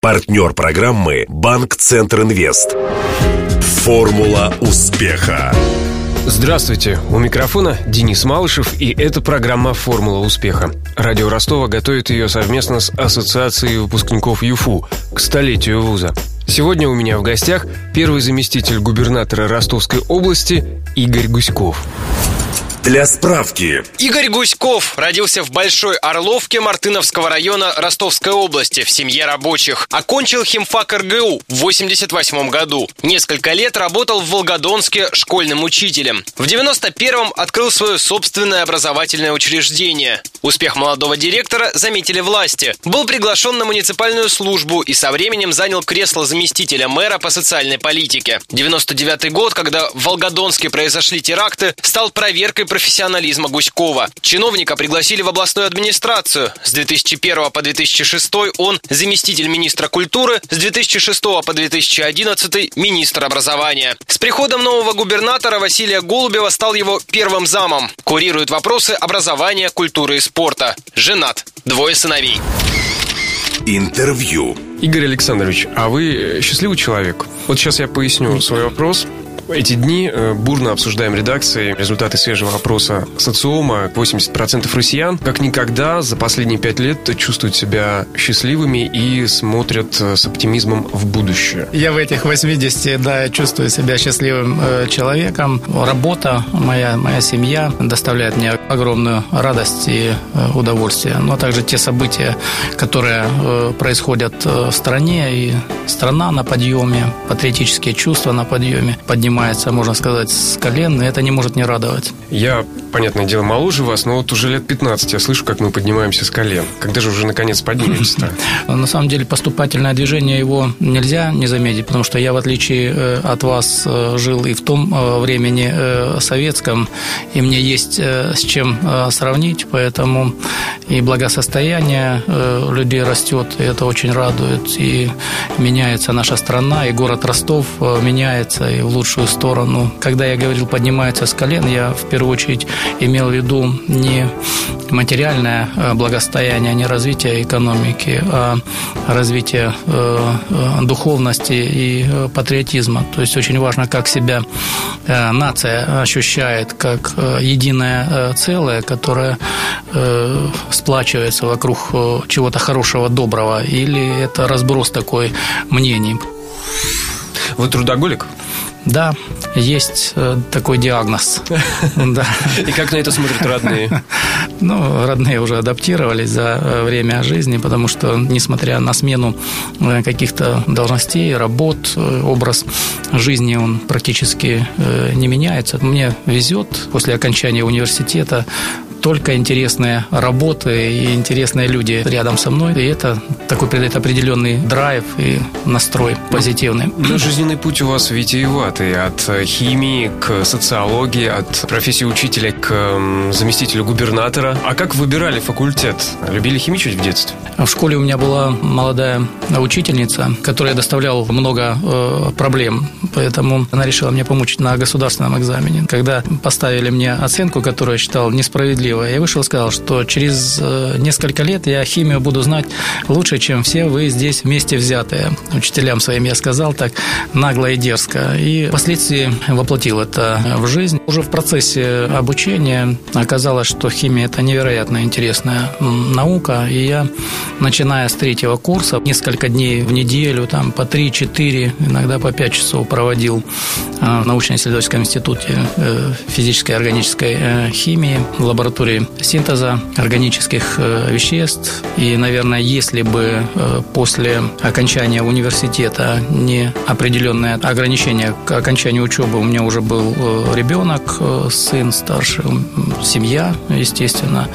Партнер программы «Банк Центр Инвест». Формула успеха. Здравствуйте, у микрофона Денис Малышев, и это программа «Формула успеха». Радио Ростова готовит ее совместно с Ассоциацией выпускников ЮФУ к столетию вуза. Сегодня у меня в гостях первый заместитель губернатора Ростовской области Игорь Гуськов. Для справки. Игорь Гуськов родился в Большой Орловке Мартыновского района Ростовской области в семье рабочих. Окончил химфак РГУ в 88 году. Несколько лет работал в Волгодонске школьным учителем. В 91-м открыл свое собственное образовательное учреждение. Успех молодого директора заметили власти. Был приглашен на муниципальную службу и со временем занял кресло заместителя мэра по социальной политике. 99 год, когда в Волгодонске произошли теракты, стал проверкой профессионализма Гуськова. Чиновника пригласили в областную администрацию. С 2001 по 2006 он заместитель министра культуры, с 2006 по 2011 министр образования. С приходом нового губернатора Василия Голубева стал его первым замом. Курирует вопросы образования, культуры и спорта. Женат. Двое сыновей. Интервью. Игорь Александрович, а вы счастливый человек? Вот сейчас я поясню свой вопрос. Эти дни э, бурно обсуждаем редакции результаты свежего опроса социома. 80% россиян как никогда за последние пять лет чувствуют себя счастливыми и смотрят э, с оптимизмом в будущее. Я в этих 80, да, чувствую себя счастливым э, человеком. Работа, моя, моя семья доставляет мне огромную радость и удовольствие. Но также те события, которые происходят в стране, и страна на подъеме, патриотические чувства на подъеме, поднимают поднимается, можно сказать, с колен, и это не может не радовать. Я, понятное дело, моложе вас, но вот уже лет 15 я слышу, как мы поднимаемся с колен. Когда же уже наконец поднимемся На самом деле поступательное движение его нельзя не заметить, потому что я, в отличие э, от вас, э, жил и в том э, времени советском, и мне есть с чем сравнить, поэтому и благосостояние людей растет, и это очень радует, и меняется наша страна, и город Ростов меняется, и в лучшую сторону. Когда я говорил «поднимается с колен», я в первую очередь имел в виду не материальное э, благосостояние, не развитие экономики, а развитие э, э, духовности и патриотизма. То есть очень важно, как себя нация ощущает как единое целое, которое сплачивается вокруг чего-то хорошего, доброго, или это разброс такой мнений. Вы трудоголик? Да, есть э, такой диагноз. Да. И как на это смотрят родные? Ну, родные уже адаптировались за э, время жизни, потому что, несмотря на смену э, каких-то должностей, работ, образ жизни, он практически не меняется. Мне везет после окончания университета только интересные работы и интересные люди рядом со мной. И это такой придает определенный драйв и настрой позитивный. Но жизненный путь у вас витиеватый. От химии к социологии, от профессии учителя к заместителю губернатора. А как выбирали факультет? Любили химичить в детстве? В школе у меня была молодая учительница, которая доставляла много э, проблем. Поэтому она решила мне помочь на государственном экзамене. Когда поставили мне оценку, которую я считал несправедливой, справедливо. Я вышел и сказал, что через э, несколько лет я химию буду знать лучше, чем все вы здесь вместе взятые. Учителям своим я сказал так нагло и дерзко. И впоследствии воплотил это в жизнь. Уже в процессе обучения оказалось, что химия – это невероятно интересная наука. И я, начиная с третьего курса, несколько дней в неделю, там по 3-4, иногда по 5 часов проводил э, в научно-исследовательском институте э, физической и органической химии лаборатории лаборатории синтеза органических э, веществ. И, наверное, если бы э, после окончания университета не определенное ограничение к окончанию учебы, у меня уже был э, ребенок, сын старший, семья, естественно,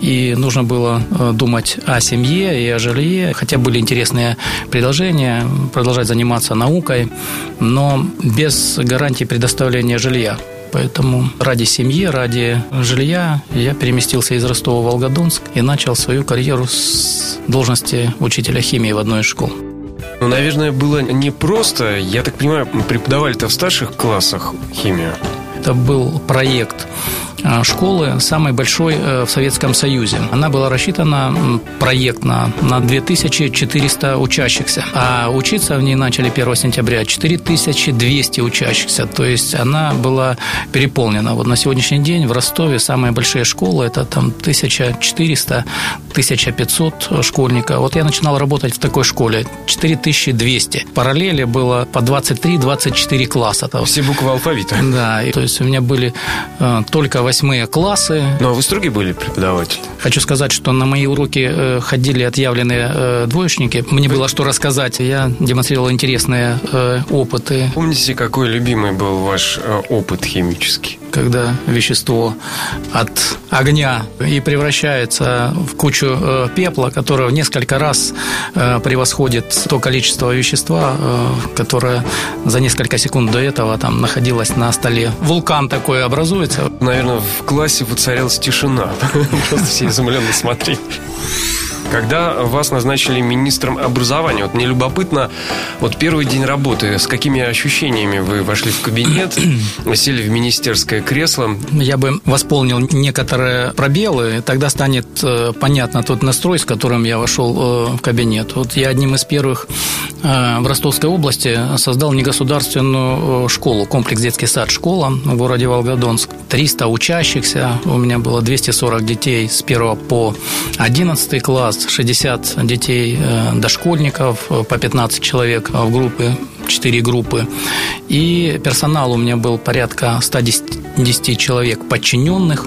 и нужно было думать о семье и о жилье, хотя были интересные предложения, продолжать заниматься наукой, но без гарантии предоставления жилья. Поэтому ради семьи, ради жилья я переместился из Ростова в Волгодонск и начал свою карьеру с должности учителя химии в одной из школ. Ну, наверное, было не просто. Я так понимаю, преподавали-то в старших классах химию. Это был проект школы, самой большой в Советском Союзе. Она была рассчитана проектно на 2400 учащихся, а учиться в ней начали 1 сентября 4200 учащихся, то есть она была переполнена. Вот на сегодняшний день в Ростове самые большие школы – это там 1400-1500 школьников. Вот я начинал работать в такой школе, 4200. В параллели было по 23-24 класса. Все буквы алфавита. Да, и, то есть у меня были э, только восьмые классы. Но вы строгий были преподаватель? Хочу сказать, что на мои уроки э, ходили отъявленные э, двоечники. Мне было что рассказать. Я демонстрировал интересные э, опыты. Помните, какой любимый был ваш опыт химический? Когда вещество от огня и превращается в кучу э, пепла, которое в несколько раз э, превосходит то количество вещества, э, которое за несколько секунд до этого там находилось на столе. Вулкан такой образуется. Наверное, в классе воцарилась тишина. Просто все изумленно смотрели. Когда вас назначили министром образования, вот мне любопытно, вот первый день работы, с какими ощущениями вы вошли в кабинет, сели в министерское кресло? Я бы восполнил некоторые пробелы, тогда станет э, понятно тот настрой, с которым я вошел э, в кабинет. Вот я одним из первых э, в Ростовской области создал негосударственную школу, комплекс детский сад школа в городе Волгодонск. 300 учащихся, у меня было 240 детей с 1 по 11 класс, 60 детей э, дошкольников, э, по 15 человек в группы, 4 группы. И персонал у меня был порядка 110 человек подчиненных.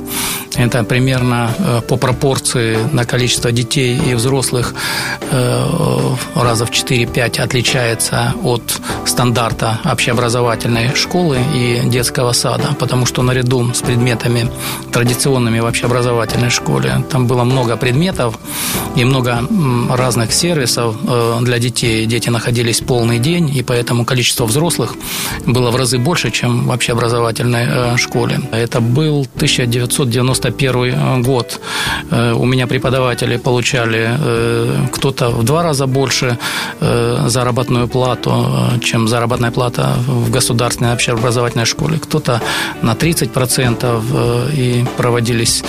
Это примерно э, по пропорции на количество детей и взрослых раза в 4-5 отличается от стандарта общеобразовательной школы и детского сада, потому что наряду с предметами традиционными в общеобразовательной школе там было много предметов, и много разных сервисов э, для детей. Дети находились полный день, и поэтому количество взрослых было в разы больше, чем в общеобразовательной э, школе. Это был 1991 э, год. У меня преподаватели получали кто-то в два раза больше заработную плату, чем заработная плата в государственной общеобразовательной школе. Кто-то на 30% и проводились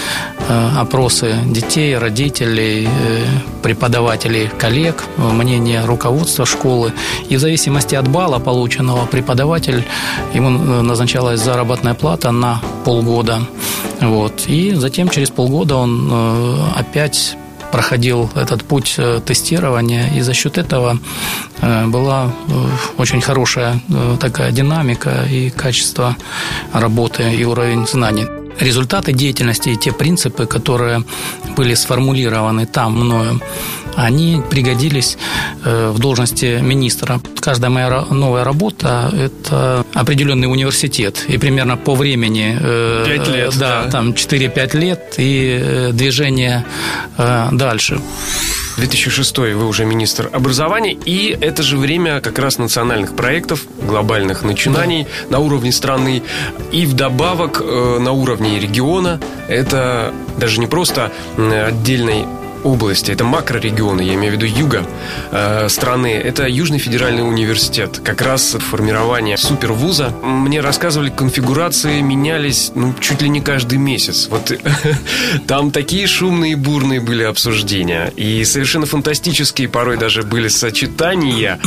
опросы детей, родителей, преподавателей, коллег, мнение руководства школы. И в зависимости от балла полученного преподаватель, ему назначалась заработная плата на полгода. Вот. И затем через полгода он э, опять проходил этот путь э, тестирования, и за счет этого э, была очень хорошая такая динамика и качество работы и уровень знаний результаты деятельности и те принципы, которые были сформулированы там мною, они пригодились э, в должности министра. Каждая моя новая работа – это определенный университет. И примерно по времени… Э, Пять лет. Да, да. там 4-5 лет и э, движение дальше. 2006 вы уже министр образования, и это же время как раз национальных проектов, глобальных начинаний да. на уровне страны, и вдобавок на уровне региона. Это даже не просто отдельный области, это макрорегионы, я имею в виду юга э, страны, это Южный федеральный университет. Как раз формирование супервуза. Мне рассказывали, конфигурации менялись ну, чуть ли не каждый месяц. Вот там такие шумные и бурные были обсуждения. И совершенно фантастические порой даже были сочетания.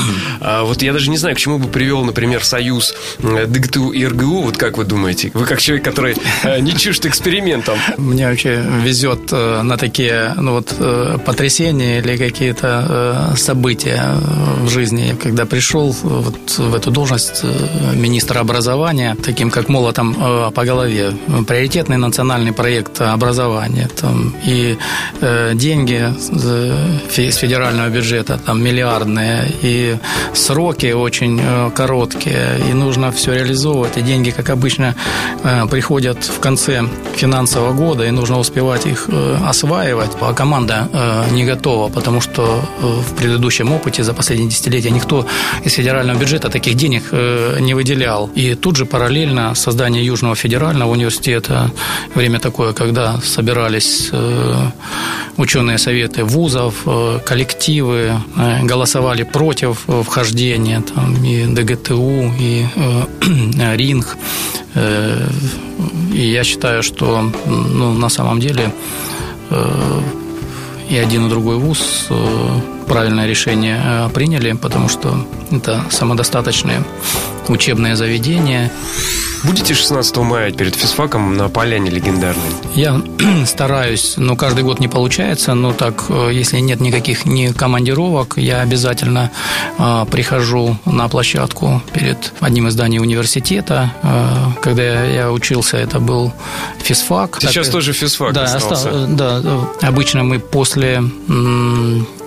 А, вот я даже не знаю, к чему бы привел, например, союз э, ДГТУ и РГУ. Вот как вы думаете? Вы как человек, который э, не чужд экспериментом. Мне вообще везет э, на такие, ну вот, потрясения или какие-то э, события в жизни. Когда пришел вот в эту должность э, министра образования, таким как молотом по голове, приоритетный национальный проект образования, там, и деньги с федерального бюджета там миллиардные, и сроки очень короткие, и нужно все реализовывать, и деньги, как обычно, приходят в конце финансового года, и нужно успевать их осваивать, а команда года э, не готова, потому что в предыдущем опыте за последние десятилетия никто из федерального бюджета таких денег не выделял. И тут же параллельно создание Южного федерального университета, время такое, когда собирались ученые советы вузов, коллективы, голосовали против вхождения, там, и ДГТУ, и РИНГ. И я считаю, что ну, на самом деле э, и один и другой вуз э, правильное решение э, приняли, потому что это самодостаточные учебные заведения. Будете 16 мая перед физфаком на поляне легендарной? Я стараюсь, но каждый год не получается, но так, э, если нет никаких ни командировок, я обязательно э, прихожу на площадку перед одним из зданий университета. Э, когда я учился, это был физфак. Сейчас так, тоже физфак да, остался. Остал, да, обычно мы после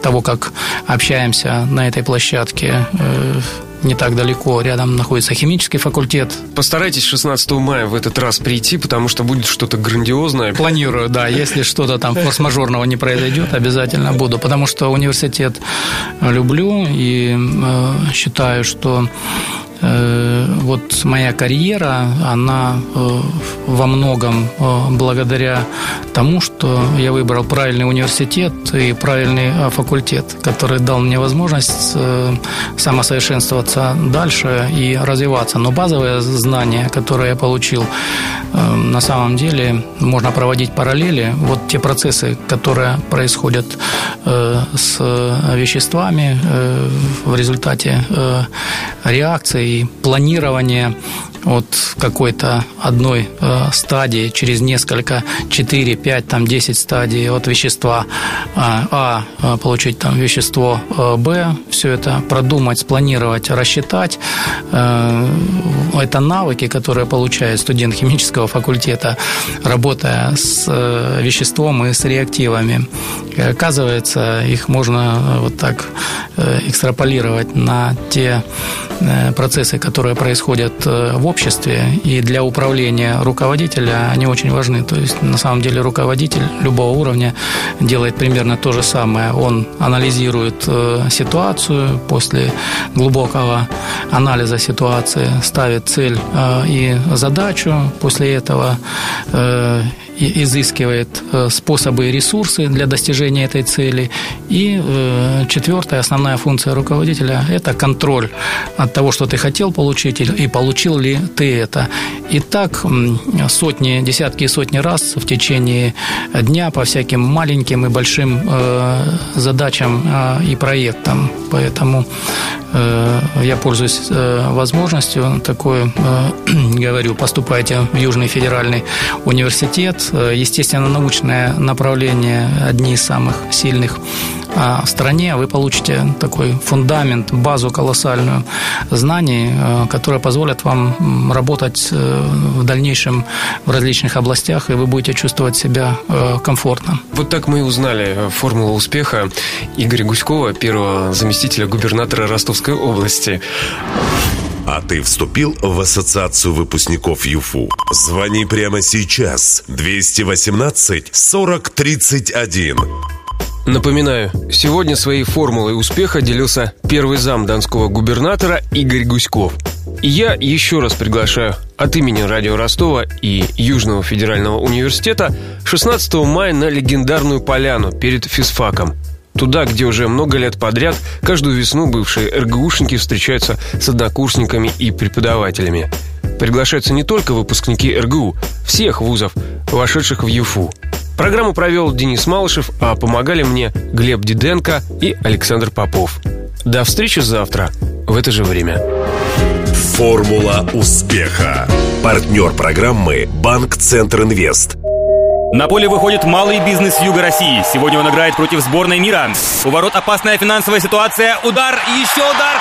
того, как общаемся на этой площадке, э, не так далеко, рядом находится химический факультет. Постарайтесь 16 мая в этот раз прийти, потому что будет что-то грандиозное. Планирую, да, если что-то там форс-мажорного не произойдет, обязательно буду, потому что университет люблю и э, считаю, что вот моя карьера, она э, во многом э, благодаря тому, что я выбрал правильный университет и правильный факультет, который дал мне возможность самосовершенствоваться дальше и развиваться. Но базовые знания, которые я получил, на самом деле можно проводить параллели. Вот те процессы, которые происходят с веществами в результате реакции и планирование от какой-то одной э, стадии через несколько, 4, 5, там 10 стадий от вещества а, а, а получить там вещество э, Б, все это продумать, спланировать, рассчитать. Э, это навыки, которые получает студент химического факультета, работая с веществом и с реактивами. И оказывается, их можно вот так экстраполировать на те процессы, которые происходят в обществе, и для управления руководителя они очень важны. То есть, на самом деле, руководитель любого уровня делает примерно то же самое. Он анализирует э, ситуацию после глубокого анализа ситуации, ставит цель э, и задачу после этого э, изыскивает э, способы и ресурсы для достижения этой цели. И э, четвертая основная функция руководителя – это контроль от того, что ты хотел получить, и получил ли ты это. И так сотни, десятки и сотни раз в течение дня по всяким маленьким и большим э, задачам и проектам. Поэтому я пользуюсь возможностью. Такой, говорю, поступайте в Южный федеральный университет, Э, естественно-научное направление одни из самых сильных а в стране, вы получите такой фундамент, базу колоссальную знаний, э, которые позволят вам работать э, в дальнейшем в различных областях, и вы будете чувствовать себя комфортно. Вот так мы и узнали формулу успеха Игоря Гуськова, первого заместителя губернатора Ростовской области. А ты вступил в ассоциацию выпускников ЮФУ? Звони прямо сейчас. 218 40 31. Напоминаю, сегодня своей формулой успеха делился первый зам донского губернатора Игорь Гуськов. И я еще раз приглашаю от имени Радио Ростова и Южного федерального университета 16 мая на легендарную поляну перед физфаком – Туда, где уже много лет подряд каждую весну бывшие РГУшники встречаются с однокурсниками и преподавателями. Приглашаются не только выпускники РГУ, всех вузов, вошедших в ЮФУ. Программу провел Денис Малышев, а помогали мне Глеб Диденко и Александр Попов. До встречи завтра в это же время. Формула успеха. Партнер программы «Банк Центр Инвест». На поле выходит малый бизнес Юга России. Сегодня он играет против сборной мира. У ворот опасная финансовая ситуация. Удар, еще удар.